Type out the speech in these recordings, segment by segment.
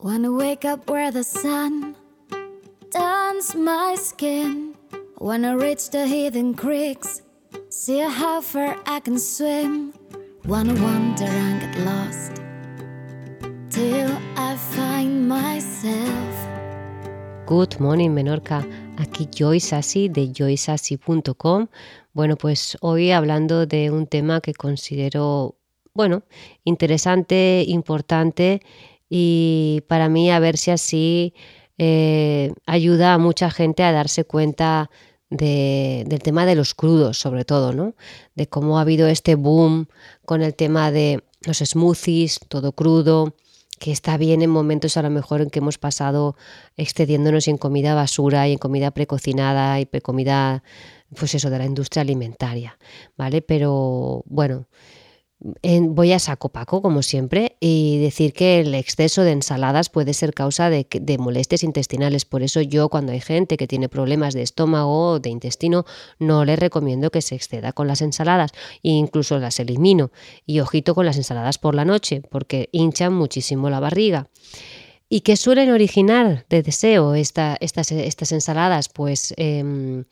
Wanna wake up where the sun turns my skin. Wanna reach the hidden creeks, see how far I can swim. Wanna wander and get lost till I find myself. Good morning Menorca, aquí Joyce Assi de joyceassi.com. Bueno, pues hoy hablando de un tema que considero, bueno, interesante, importante y para mí a ver si así eh, ayuda a mucha gente a darse cuenta de, del tema de los crudos, sobre todo, ¿no? De cómo ha habido este boom con el tema de los smoothies, todo crudo, que está bien en momentos a lo mejor en que hemos pasado excediéndonos en comida basura y en comida precocinada y comida, pues eso, de la industria alimentaria, ¿vale? Pero bueno, voy a saco paco, como siempre, y decir que el exceso de ensaladas puede ser causa de, molestias intestinales. Por eso yo, cuando hay gente que tiene problemas de estómago o de intestino, no les recomiendo que se exceda con las ensaladas. E incluso las elimino. Y ojito con las ensaladas por la noche, porque hinchan muchísimo la barriga. ¿Y qué suelen originar de deseo estas, estas ensaladas? Pues... Em,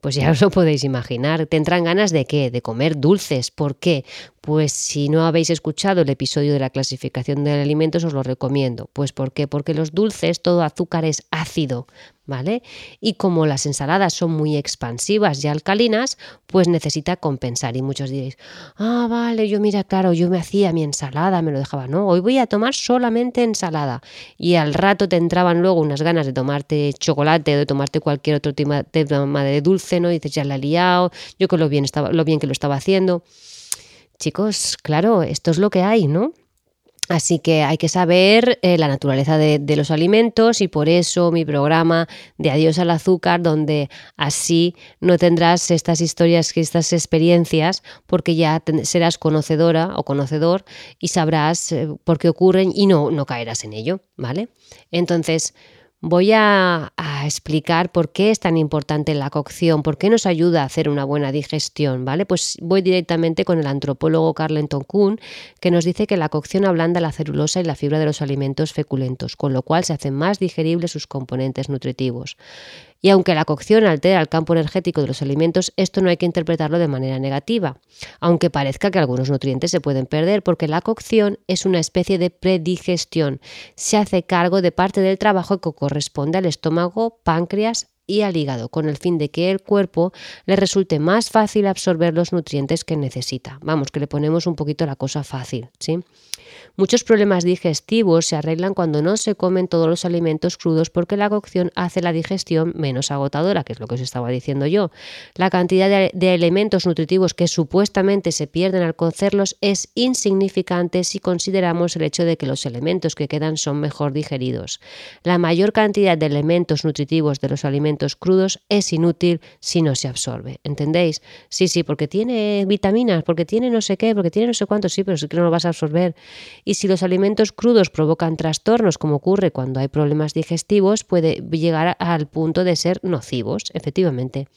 pues ya os lo podéis imaginar. Tendrán ganas de qué? De comer dulces. ¿Por qué? Pues si no habéis escuchado el episodio de la clasificación de alimentos, os lo recomiendo. Pues ¿por qué? Porque los dulces, todo azúcar es ácido, ¿vale? Y como las ensaladas son muy expansivas y alcalinas, pues necesita compensar. Y muchos diréis, ah, vale, yo mira, claro, yo me hacía mi ensalada, me lo dejaba. No, hoy voy a tomar solamente ensalada. Y al rato te entraban luego unas ganas de tomarte chocolate o de tomarte cualquier otro tema de dulce, ¿no? Y dices, ya la he liado, yo con lo bien, estaba, lo bien que lo estaba haciendo. Chicos, claro, esto es lo que hay, ¿no? Así que hay que saber eh, la naturaleza de, los alimentos y por eso mi programa de Adiós al azúcar, donde así no tendrás estas historias, estas experiencias, porque ya serás conocedora o conocedor y sabrás eh, por qué ocurren y no, no caerás en ello, ¿vale? Entonces, Voy a, explicar por qué es tan importante la cocción, por qué nos ayuda a hacer una buena digestión, ¿vale? Pues voy directamente con el antropólogo Carlenton Kuhn, que nos dice que la cocción ablanda la celulosa y la fibra de los alimentos feculentos, con lo cual se hacen más digeribles sus componentes nutritivos. Y aunque la cocción altera el campo energético de los alimentos, esto no hay que interpretarlo de manera negativa, aunque parezca que algunos nutrientes se pueden perder, porque la cocción es una especie de predigestión. Se hace cargo de parte del trabajo que corresponde al estómago, páncreas y al hígado, con el fin de que el cuerpo le resulte más fácil absorber los nutrientes que necesita. Vamos, que le ponemos un poquito la cosa fácil, ¿sí? Muchos problemas digestivos se arreglan cuando no se comen todos los alimentos crudos porque la cocción hace la digestión menos agotadora, que es lo que os estaba diciendo yo. La cantidad de, elementos nutritivos que supuestamente se pierden al cocerlos es insignificante si consideramos el hecho de que los elementos que quedan son mejor digeridos. La mayor cantidad de elementos nutritivos de los alimentos crudos es inútil si no se absorbe. ¿Entendéis? Sí, sí, porque tiene vitaminas, porque tiene no sé qué, porque tiene no sé cuánto, sí, pero sí que no lo vas a absorber. Y si los alimentos crudos provocan trastornos, como ocurre cuando hay problemas digestivos, puede llegar al punto de ser nocivos, efectivamente.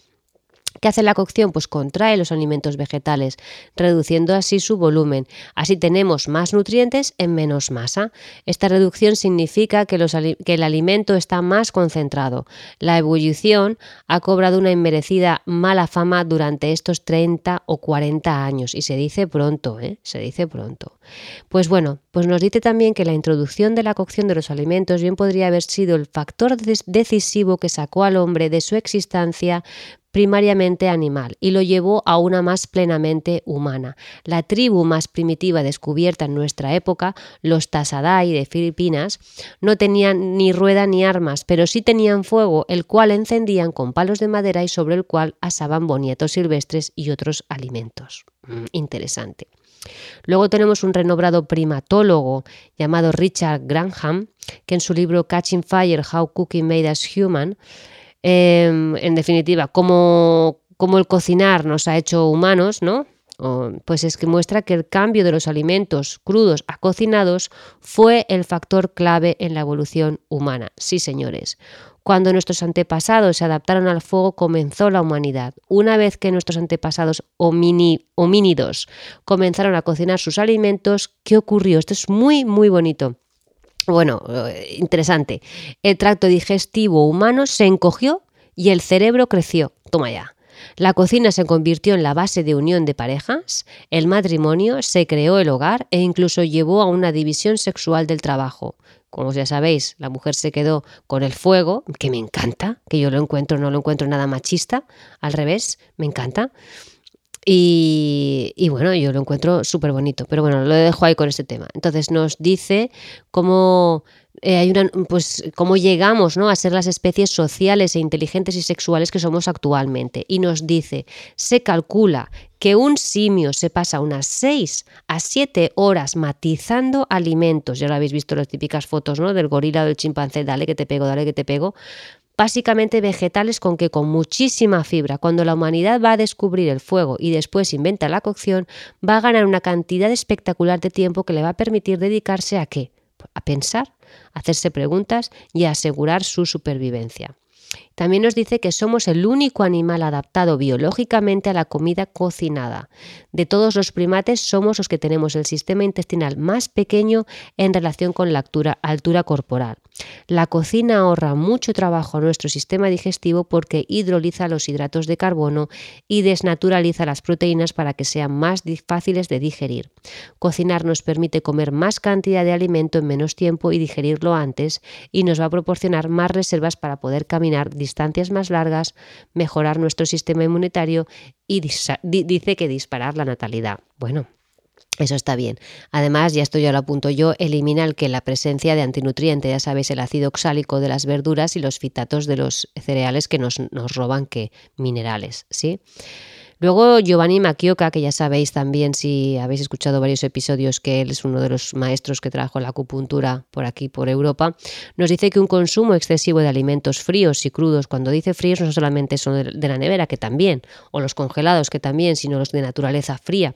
¿Qué hace la cocción? Pues contrae los alimentos vegetales, reduciendo así su volumen. Así tenemos más nutrientes en menos masa. Esta reducción significa que, que, el alimento está más concentrado. La ebullición ha cobrado una inmerecida mala fama durante estos 30 o 40 años y se dice pronto, ¿eh? Se dice pronto. Pues bueno, pues nos dice también que la introducción de la cocción de los alimentos bien podría haber sido el factor decisivo que sacó al hombre de su existencia primariamente animal y lo llevó a una más plenamente humana. La tribu más primitiva descubierta en nuestra época, los Tasadai de Filipinas, no tenían ni rueda ni armas, pero sí tenían fuego, el cual encendían con palos de madera y sobre el cual asaban bonietos silvestres y otros alimentos. Mm, interesante. Luego tenemos un renombrado primatólogo llamado Richard Granham, que en su libro Catching Fire, How Cooking Made Us Human, Em, en definitiva, como, el cocinar nos ha hecho humanos, ¿no? pues es que muestra que el cambio de los alimentos crudos a cocinados fue el factor clave en la evolución humana. Sí, señores. Cuando nuestros antepasados se adaptaron al fuego comenzó la humanidad. Una vez que nuestros antepasados homínidos comenzaron a cocinar sus alimentos, ¿qué ocurrió? Esto es muy, muy bonito. Bueno, eh, interesante. El tracto digestivo humano se encogió y el cerebro creció. Toma ya. La cocina se convirtió en la base de unión de parejas, el matrimonio, se creó el hogar e incluso llevó a una división sexual del trabajo. Como ya sabéis, la mujer se quedó con el fuego, que me encanta, que yo lo encuentro, no lo encuentro nada machista, al revés, me encanta. Y, bueno, yo lo encuentro súper bonito, pero bueno, lo dejo ahí con este tema. Entonces nos dice cómo eh, hay una, pues, cómo llegamos ¿no? a ser las especies sociales e inteligentes y sexuales que somos actualmente. Y nos dice, se calcula que un simio se pasa unas 6 a 7 horas matizando alimentos. Ya lo habéis visto las típicas fotos ¿no? del gorila o del chimpancé, dale que te pego, dale que te pego básicamente vegetales con que con muchísima fibra. Cuando la humanidad va a descubrir el fuego y después inventa la cocción, va a ganar una cantidad espectacular de tiempo que le va a permitir dedicarse a qué? A pensar, a hacerse preguntas y a asegurar su supervivencia. También nos dice que somos el único animal adaptado biológicamente a la comida cocinada. De todos los primates somos los que tenemos el sistema intestinal más pequeño en relación con la altura, corporal. La cocina ahorra mucho trabajo a nuestro sistema digestivo porque hidroliza los hidratos de carbono y desnaturaliza las proteínas para que sean más fáciles de digerir. Cocinar nos permite comer más cantidad de alimento en menos tiempo y digerirlo antes y nos va a proporcionar más reservas para poder caminar distancias más largas, mejorar nuestro sistema inmunitario y dice que disparar la natalidad. Bueno, eso está bien. Además, ya esto ya lo apunto yo, elimina el que la presencia de antinutriente, ya sabéis, el ácido oxálico de las verduras y los fitatos de los cereales que nos, nos roban que minerales, ¿sí? Luego Giovanni Macchioca, que ya sabéis también si habéis escuchado varios episodios que él es uno de los maestros que trajo la acupuntura por aquí, por Europa, nos dice que un consumo excesivo de alimentos fríos y crudos, cuando dice fríos no solamente son de la nevera, que también, o los congelados, que también, sino los de naturaleza fría,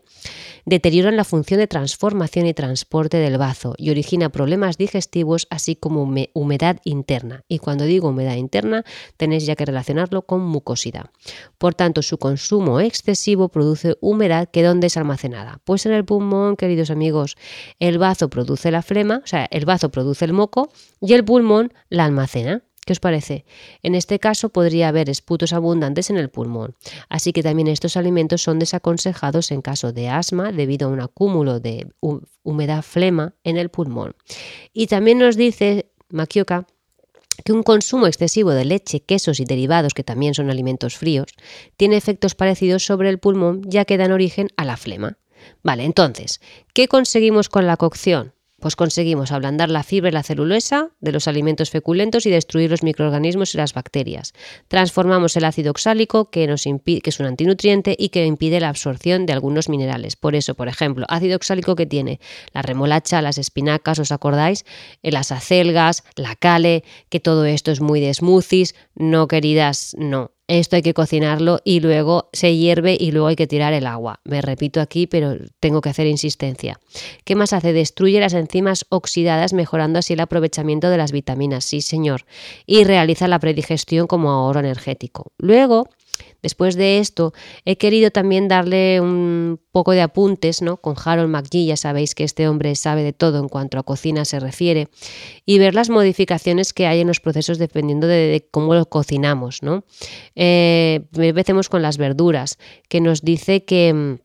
deterioran la función de transformación y transporte del bazo y origina problemas digestivos así como humedad interna. Y cuando digo humedad interna, tenéis ya que relacionarlo con mucosidad. Por tanto, su consumo excesivo produce humedad que ¿dónde es almacenada? Pues en el pulmón, queridos amigos. El bazo produce la flema, o sea, el bazo produce el moco y el pulmón la almacena. ¿Qué os parece? En este caso podría haber esputos abundantes en el pulmón, así que también estos alimentos son desaconsejados en caso de asma debido a un acúmulo de humedad flema en el pulmón. Y también nos dice Makioka que un consumo excesivo de leche, quesos y derivados, que también son alimentos fríos, tiene efectos parecidos sobre el pulmón ya que dan origen a la flema. Vale, entonces, ¿qué conseguimos con la cocción? Pues conseguimos ablandar la fibra y la celulosa de los alimentos feculentos y destruir los microorganismos y las bacterias. Transformamos el ácido oxálico, que, nos que es un antinutriente y que impide la absorción de algunos minerales. Por eso, por ejemplo, ácido oxálico que tiene la remolacha, las espinacas, ¿os acordáis? Eh, las acelgas, la cale, que todo esto es muy de smoothies. No, queridas, no esto hay que cocinarlo y luego se hierve y luego hay que tirar el agua. Me repito aquí, pero tengo que hacer insistencia. ¿Qué más hace? Destruye las enzimas oxidadas, mejorando así el aprovechamiento de las vitaminas, sí señor, y realiza la predigestión como ahorro energético. Luego, Después de esto, he querido también darle un poco de apuntes ¿no? con Harold McGee, ya sabéis que este hombre sabe de todo en cuanto a cocina se refiere, y ver las modificaciones que hay en los procesos dependiendo de, cómo lo cocinamos. ¿no? Eh, empecemos con las verduras, que nos dice que mm,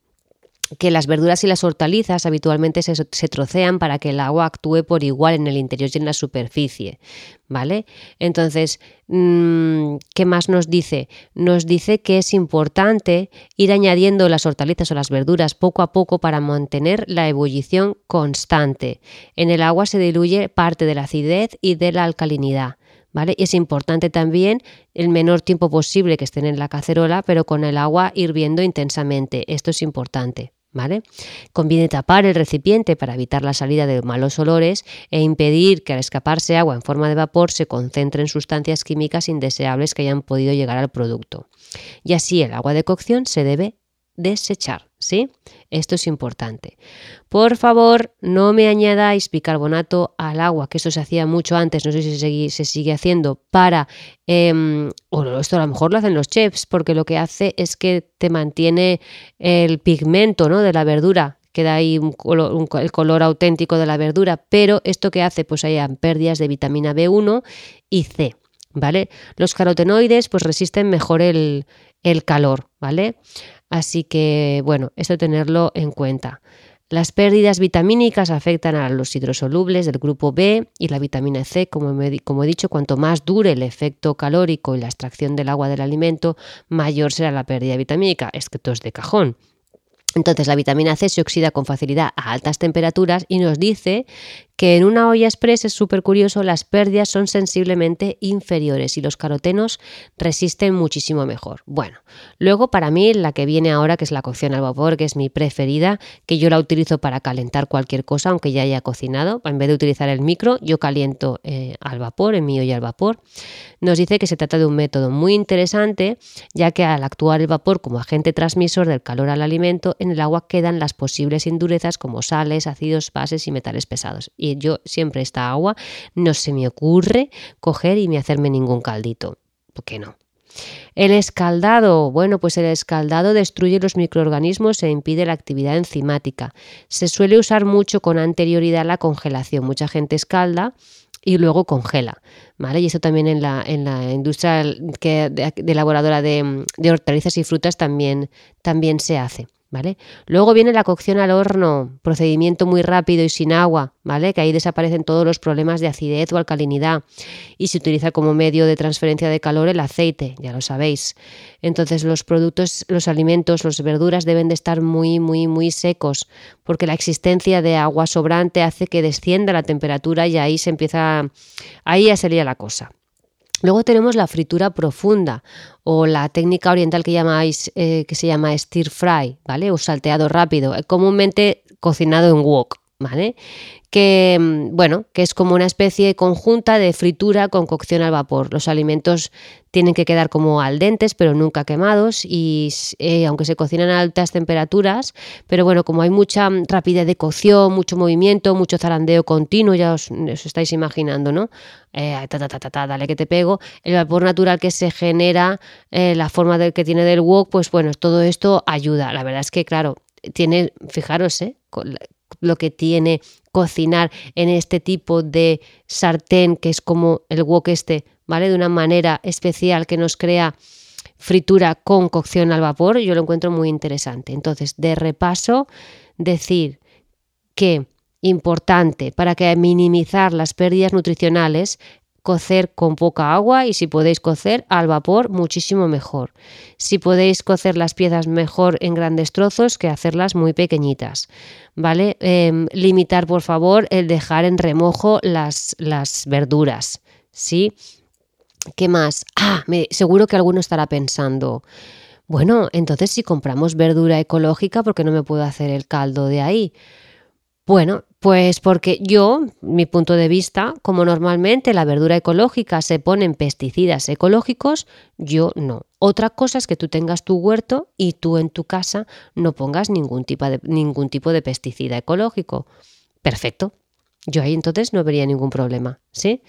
que las verduras y las hortalizas habitualmente se, trocean para que el agua actúe por igual en el interior y en la superficie, ¿vale? Entonces, mm, ¿qué más nos dice? Nos dice que es importante ir añadiendo las hortalizas o las verduras poco a poco para mantener la ebullición constante. En el agua se diluye parte de la acidez y de la alcalinidad. ¿Vale? Es importante también el menor tiempo posible que estén en la cacerola, pero con el agua hirviendo intensamente. Esto es importante. Conviene tapar el recipiente para evitar la salida de malos olores e impedir que al escaparse agua en forma de vapor se concentren sustancias químicas indeseables que hayan podido llegar al producto. Y así el agua de cocción se debe desechar. ¿sí? Esto es importante. Por favor, no me añadáis bicarbonato al agua, que eso se hacía mucho antes, no sé si se sigue, haciendo, para, eh, o esto a lo mejor lo hacen los chefs, porque lo que hace es que te mantiene el pigmento ¿no? de la verdura queda ahí un el color auténtico de la verdura, pero esto que hace, pues hayan pérdidas de vitamina B1 y C, ¿vale? Los carotenoides pues resisten mejor el calor, ¿vale? Así que, bueno, esto tenerlo en cuenta. Las pérdidas vitamínicas afectan a los hidrosolubles del grupo B y la vitamina C, como, he dicho, cuanto más dure el efecto calórico y la extracción del agua del alimento, mayor será la pérdida vitamínica. Esto es de cajón. Entonces la vitamina C se oxida con facilidad a altas temperaturas y nos dice que en una olla express es súper curioso, las pérdidas son sensiblemente inferiores y los carotenos resisten muchísimo mejor. Bueno, luego para mí la que viene ahora, que es la cocción al vapor, que es mi preferida, que yo la utilizo para calentar cualquier cosa, aunque ya haya cocinado, en vez de utilizar el micro, yo caliento eh, al vapor, en mi olla al vapor. Nos dice que se trata de un método muy interesante, ya que al actuar el vapor como agente transmisor del calor al alimento, en el agua quedan las posibles indurezas como sales, ácidos, bases y metales pesados yo siempre esta agua no se me ocurre coger y me hacerme ningún caldito. ¿Por qué no? El escaldado, bueno, pues el escaldado destruye los microorganismos e impide la actividad enzimática. Se suele usar mucho con anterioridad la congelación. Mucha gente escalda y luego congela, ¿vale? Y eso también en la, en la industria que, de, elaboradora de, de hortalizas y frutas también, también se hace. ¿Vale? Luego viene la cocción al horno, procedimiento muy rápido y sin agua, ¿vale? Que ahí desaparecen todos los problemas de acidez o alcalinidad y se utiliza como medio de transferencia de calor el aceite, ya lo sabéis. Entonces los productos, los alimentos, las verduras deben de estar muy, muy, muy secos porque la existencia de agua sobrante hace que descienda la temperatura y ahí se empieza, ahí ya sería la cosa. Luego tenemos la fritura profunda o la técnica oriental que llamáis eh, que se llama stir fry, ¿vale? O salteado rápido, comúnmente cocinado en wok, ¿vale? que, mm, bueno, que es como una especie conjunta de fritura con cocción al vapor. Los alimentos tienen que quedar como al dentes, pero nunca quemados, y eh, aunque se cocinan a altas temperaturas, pero bueno, como hay mucha mm, rapidez de cocción, mucho movimiento, mucho zarandeo continuo, ya os, estáis imaginando, ¿no? Eh, ta, ta, ta, ta, dale que te pego, el vapor natural que se genera, eh, la forma que tiene del wok, pues bueno, todo esto ayuda. La verdad es que, claro, tiene, fijaros, ¿eh? Lo que tiene cocinar en este tipo de sartén que es como el wok este, ¿vale? De una manera especial que nos crea fritura con cocción al vapor, yo lo encuentro muy interesante. Entonces, de repaso, decir que importante para que minimizar las pérdidas nutricionales cocer con poca agua y si podéis cocer al vapor muchísimo mejor. Si podéis cocer las piezas mejor en grandes trozos que hacerlas muy pequeñitas. ¿Vale? Em, limitar por favor el dejar en remojo las, las verduras. ¿Sí? ¿Qué más? Ah, me, seguro que alguno estará pensando. Bueno, entonces si compramos verdura ecológica, ¿por qué no me puedo hacer el caldo de ahí? Bueno, pues porque yo, mi punto de vista, como normalmente la verdura ecológica se ponen pesticidas ecológicos, yo no. Otra cosa es que tú tengas tu huerto y tú en tu casa no pongas ningún tipo de, ningún tipo de pesticida ecológico. Perfecto. Yo ahí entonces no vería ningún problema, ¿sí?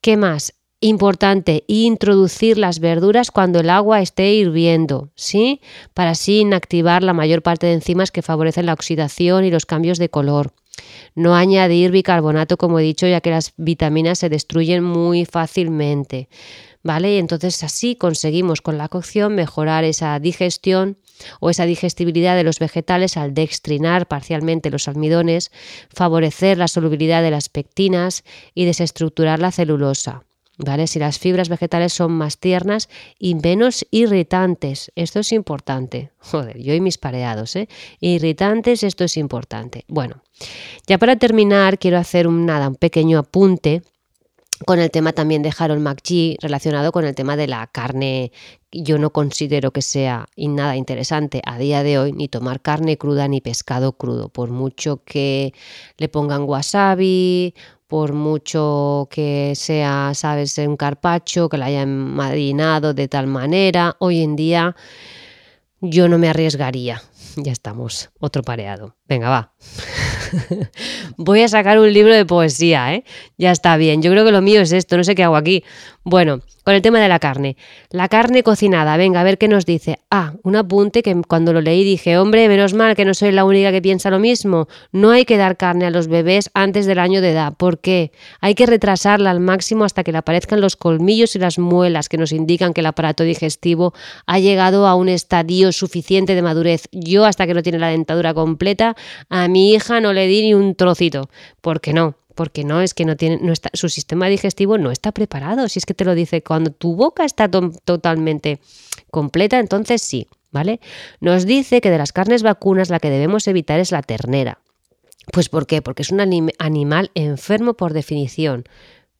¿Qué más? Importante, introducir las verduras cuando el agua esté hirviendo, ¿sí? Para así inactivar la mayor parte de enzimas que favorecen la oxidación y los cambios de color. No añadir bicarbonato, como he dicho, ya que las vitaminas se destruyen muy fácilmente. ¿Vale? Entonces así conseguimos con la cocción mejorar esa digestión o esa digestibilidad de los vegetales al dextrinar parcialmente los almidones, favorecer la solubilidad de las pectinas y desestructurar la celulosa. ¿Vale? Si las fibras vegetales son más tiernas y menos irritantes. Esto es importante. Joder, yo y mis pareados, ¿eh? Irritantes, esto es importante. Bueno, ya para terminar, quiero hacer un, nada, un pequeño apunte con el tema también de Harold McGee relacionado con el tema de la carne. Yo no considero que sea nada interesante a día de hoy ni tomar carne cruda ni pescado crudo, por mucho que le pongan wasabi por mucho que sea, sabes, un carpacho, que la hayan marinado de tal manera, hoy en día yo no me arriesgaría, ya estamos, otro pareado. Venga, va. Voy a sacar un libro de poesía, ¿eh? Ya está bien. Yo creo que lo mío es esto, no sé qué hago aquí. Bueno, con el tema de la carne. La carne cocinada, venga, a ver qué nos dice. Ah, un apunte que cuando lo leí dije, hombre, menos mal que no soy la única que piensa lo mismo. No hay que dar carne a los bebés antes del año de edad. ¿Por qué? Hay que retrasarla al máximo hasta que le aparezcan los colmillos y las muelas que nos indican que el aparato digestivo ha llegado a un estadio suficiente de madurez. Yo, hasta que no tiene la dentadura completa, a mi hija no le di ni un trocito. ¿Por qué no? porque no es que no tiene no está, su sistema digestivo no está preparado, si es que te lo dice cuando tu boca está totalmente completa, entonces sí, ¿vale? Nos dice que de las carnes vacunas la que debemos evitar es la ternera. Pues ¿por qué? Porque es un animal enfermo por definición.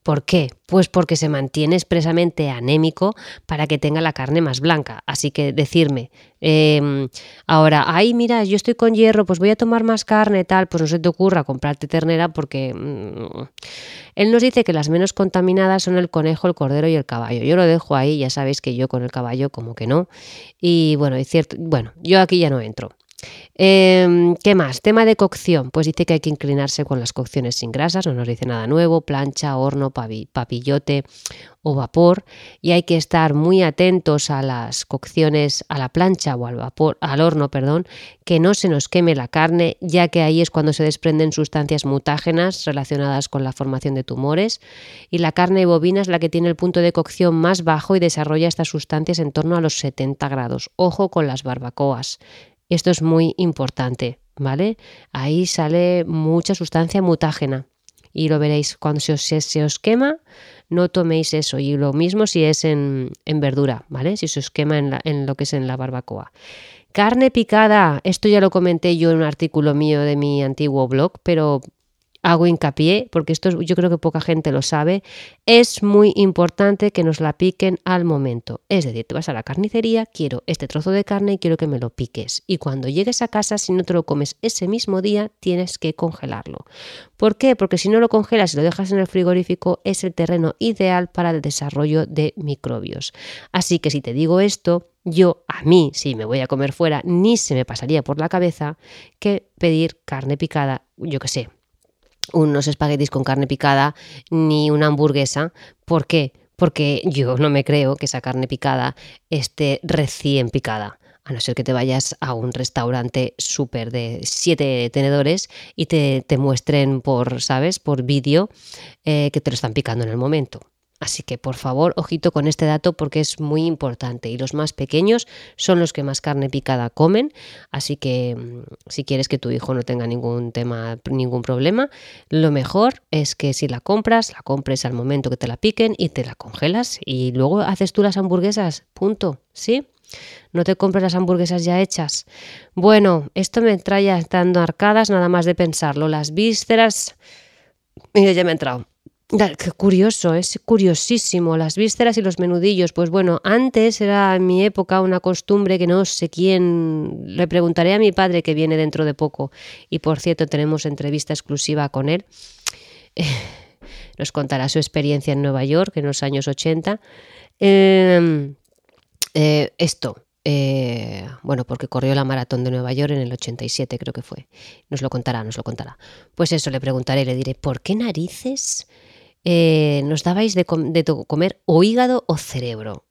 ¿Por qué? Pues porque se mantiene expresamente anémico para que tenga la carne más blanca. Así que decirme, em, ahora, ay, mira, yo estoy con hierro, pues voy a tomar más carne, tal, pues no se te ocurra comprarte ternera porque mm, él nos dice que las menos contaminadas son el conejo, el cordero y el caballo. Yo lo dejo ahí, ya sabéis que yo con el caballo como que no. Y bueno, es cierto, bueno, yo aquí ya no entro. Em, ¿Qué más? Tema de cocción. Pues dice que hay que inclinarse con las cocciones sin grasas, no nos dice nada nuevo, plancha, horno, papillote o vapor. Y hay que estar muy atentos a las cocciones a la plancha o al vapor, al horno, perdón, que no se nos queme la carne, ya que ahí es cuando se desprenden sustancias mutágenas relacionadas con la formación de tumores. Y la carne bovina es la que tiene el punto de cocción más bajo y desarrolla estas sustancias en torno a los 70 grados. Ojo con las barbacoas esto es muy importante, ¿vale? Ahí sale mucha sustancia mutágena y lo veréis. Cuando se os, quema, no toméis eso. Y lo mismo si es en, verdura, ¿vale? Si se os quema en, en lo que es en la barbacoa. Carne picada, esto ya lo comenté yo en un artículo mío de mi antiguo blog, pero hago hincapié, porque esto yo creo que poca gente lo sabe, es muy importante que nos la piquen al momento. Es decir, te vas a la carnicería, quiero este trozo de carne y quiero que me lo piques. Y cuando llegues a casa, si no te lo comes ese mismo día, tienes que congelarlo. ¿Por qué? Porque si no lo congelas y lo dejas en el frigorífico, es el terreno ideal para el desarrollo de microbios. Así que si te digo esto, yo a mí, si me voy a comer fuera, ni se me pasaría por la cabeza que pedir carne picada, yo que sé, unos espaguetis con carne picada ni una hamburguesa. ¿Por qué? Porque yo no me creo que esa carne picada esté recién picada. A no ser que te vayas a un restaurante súper de siete tenedores y te, te, muestren por, ¿sabes? Por vídeo eh, que te lo están picando en el momento. Así que por favor, ojito con este dato porque es muy importante y los más pequeños son los que más carne picada comen, así que mm, si quieres que tu hijo no tenga ningún tema, ningún problema, lo mejor es que si la compras, la compres al momento que te la piquen y te la congelas y luego haces tú las hamburguesas, punto, ¿sí? No te compres las hamburguesas ya hechas. Bueno, esto me trae estando arcadas nada más de pensarlo. Las vísceras... Mira, ya me ha entrado. Qué curioso, es curiosísimo. Las vísceras y los menudillos. Pues bueno, antes era en mi época una costumbre que no sé quién. Le preguntaré a mi padre que viene dentro de poco. Y por cierto, tenemos entrevista exclusiva con él. nos contará su experiencia en Nueva York en los años 80. Em, eh, esto, eh, bueno, porque corrió la maratón de Nueva York en el 87, creo que fue. Nos lo contará, nos lo contará. Pues eso, le preguntaré, le diré, ¿por qué narices eh, nos dabais de, comer o hígado o cerebro.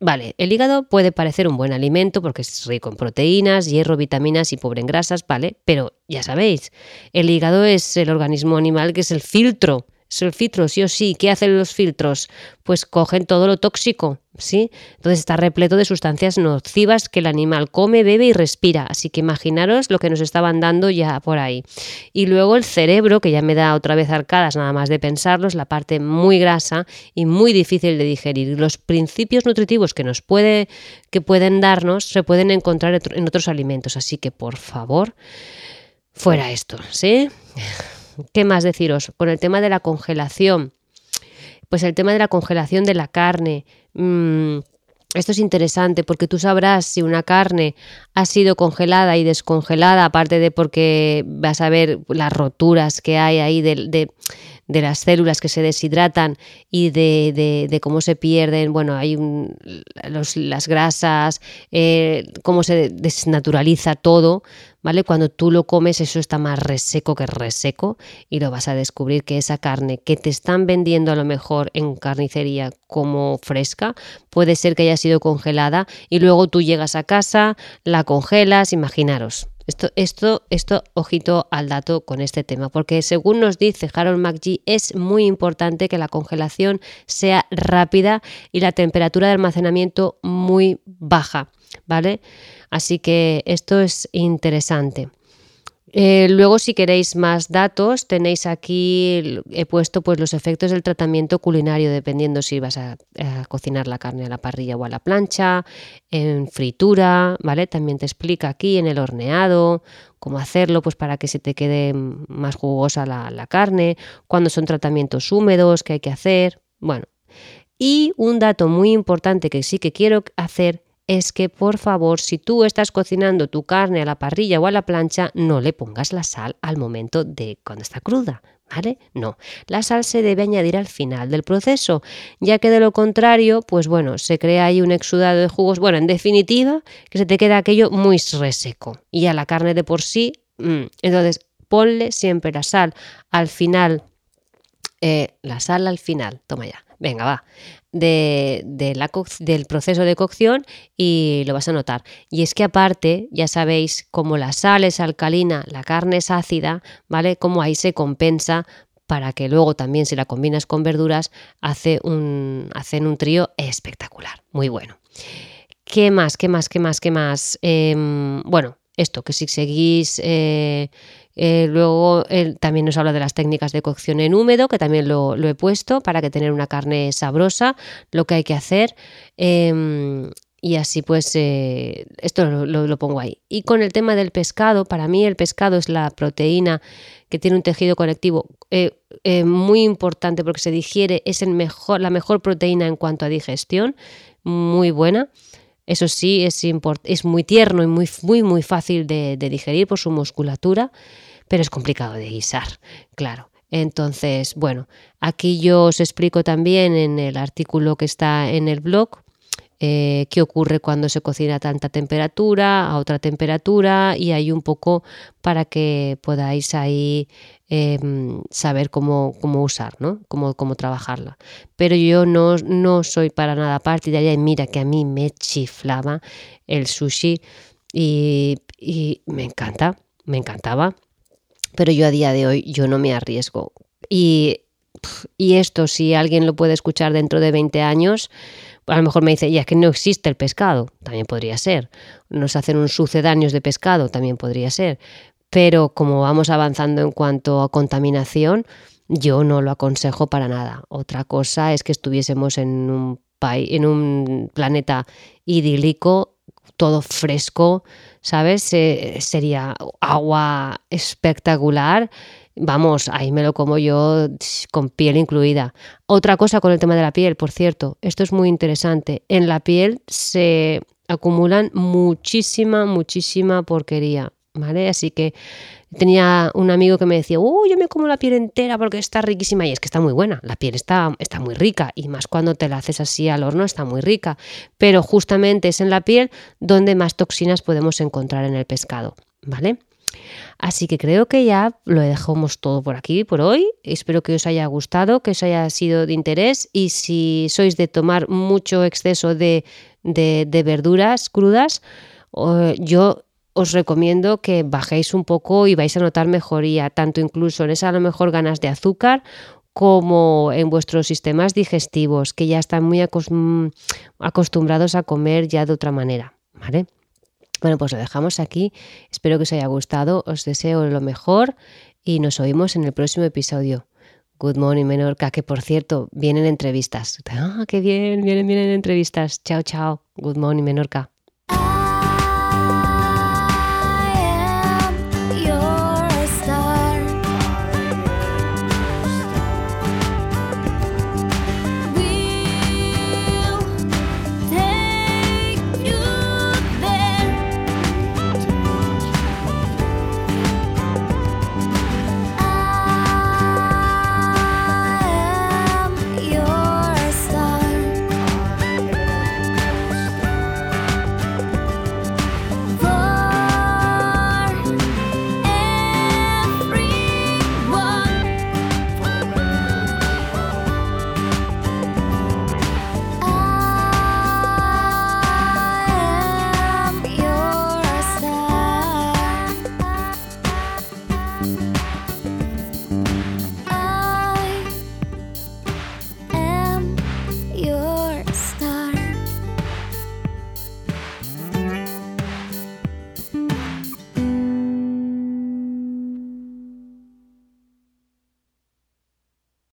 Vale, el hígado puede parecer un buen alimento porque es rico en proteínas, hierro, vitaminas y pobre en grasas, ¿vale? Pero ya sabéis, el hígado es el organismo animal que es el filtro es el filtro, sí o sí. ¿Qué hacen los filtros? Pues cogen todo lo tóxico, ¿sí? Entonces está repleto de sustancias nocivas que el animal come, bebe y respira. Así que imaginaros lo que nos estaban dando ya por ahí. Y luego el cerebro, que ya me da otra vez arcadas nada más de pensarlo, es la parte muy grasa y muy difícil de digerir. Los principios nutritivos que nos puede, que pueden darnos, se pueden encontrar en otros alimentos. Así que por favor, fuera esto, ¿sí? ¿Qué más deciros? Con el tema de la congelación. Pues el tema de la congelación de la carne. Mm, esto es interesante porque tú sabrás si una carne ha sido congelada y descongelada, aparte de porque vas a ver las roturas que hay ahí de, de las células que se deshidratan y de, cómo se pierden, bueno, hay las grasas, eh, cómo se desnaturaliza todo, ¿vale? Cuando tú lo comes eso está más reseco que reseco y lo vas a descubrir que esa carne que te están vendiendo a lo mejor en carnicería como fresca, puede ser que haya sido congelada y luego tú llegas a casa, la congelas, imaginaros. Esto, esto, esto, ojito al dato con este tema, porque según nos dice Harold McGee, es muy importante que la congelación sea rápida y la temperatura de almacenamiento muy baja, ¿vale? Así que esto es interesante. Eh, luego, si queréis más datos, tenéis aquí, he puesto pues, los efectos del tratamiento culinario, dependiendo si vas a, cocinar la carne a la parrilla o a la plancha, en fritura, ¿vale? También te explica aquí en el horneado, cómo hacerlo pues, para que se te quede más jugosa la, la carne, cuándo son tratamientos húmedos, qué hay que hacer, bueno. Y un dato muy importante que sí que quiero hacer es que por favor, si tú estás cocinando tu carne a la parrilla o a la plancha, no le pongas la sal al momento de cuando está cruda. ¿Vale? No, la sal se debe añadir al final del proceso, ya que de lo contrario, pues bueno, se crea ahí un exudado de jugos, bueno, en definitiva, que se te queda aquello muy reseco y a la carne de por sí, mm, entonces ponle siempre la sal al final, eh, la sal al final, toma ya, venga, va, de, del proceso de cocción y lo vas a notar. Y es que aparte, ya sabéis, como la sal es alcalina, la carne es ácida, ¿vale? Como ahí se compensa para que luego también si la combinas con verduras hace un, hacen un trío espectacular, muy bueno. ¿Qué más? ¿Qué más? ¿Qué más? ¿Qué más? Em, bueno, esto, que si seguís eh, eh, luego él también nos habla de las técnicas de cocción en húmedo, que también lo, he puesto para que tener una carne sabrosa, lo que hay que hacer. Em, y así pues eh, esto lo, pongo ahí. Y con el tema del pescado, para mí el pescado es la proteína que tiene un tejido conectivo eh, muy importante porque se digiere, es el mejor, la mejor proteína en cuanto a digestión, muy buena. Eso sí, es, es muy tierno y muy, muy, muy fácil de digerir por su musculatura pero es complicado de guisar, claro. Entonces, bueno, aquí yo os explico también en el artículo que está en el blog eh, qué ocurre cuando se cocina a tanta temperatura, a otra temperatura y hay un poco para que podáis ahí em, saber cómo, cómo, usar, ¿no? Cómo, cómo trabajarla. Pero yo no, no soy para nada partidaria y mira que a mí me chiflaba el sushi y, y me encanta, me encantaba pero yo a día de hoy yo no me arriesgo. Y, y esto, si alguien lo puede escuchar dentro de 20 años, a lo mejor me dice, ya es que no existe el pescado, también podría ser. Nos hacen un sucedáneos de pescado, también podría ser. Pero como vamos avanzando en cuanto a contaminación, yo no lo aconsejo para nada. Otra cosa es que estuviésemos en un, en un planeta idílico, todo fresco, ¿sabes? sería agua espectacular. Vamos, ahí me lo como yo con piel incluida. Otra cosa con el tema de la piel, por cierto, esto es muy interesante. En la piel se acumulan muchísima, muchísima porquería, ¿vale? Así que tenía un amigo que me decía, oh, yo me como la piel entera porque está riquísima y es que está muy buena, la piel está, está muy rica y más cuando te la haces así al horno está muy rica, pero justamente es en la piel donde más toxinas podemos encontrar en el pescado, ¿vale? Así que creo que ya lo dejamos todo por aquí por hoy. Espero que os haya gustado, que os haya sido de interés y si sois de tomar mucho exceso de, de verduras crudas, yo os recomiendo que bajéis un poco y vais a notar mejoría, tanto incluso en esa a lo mejor ganas de azúcar como en vuestros sistemas digestivos, que ya están muy acostumbrados a comer ya de otra manera, ¿vale? Bueno, pues lo dejamos aquí. Espero que os haya gustado. Os deseo lo mejor y nos oímos en el próximo episodio. Good morning, Menorca, que por cierto, vienen entrevistas. Ah, qué bien, vienen, vienen entrevistas. Chao, chao. Good morning, Menorca.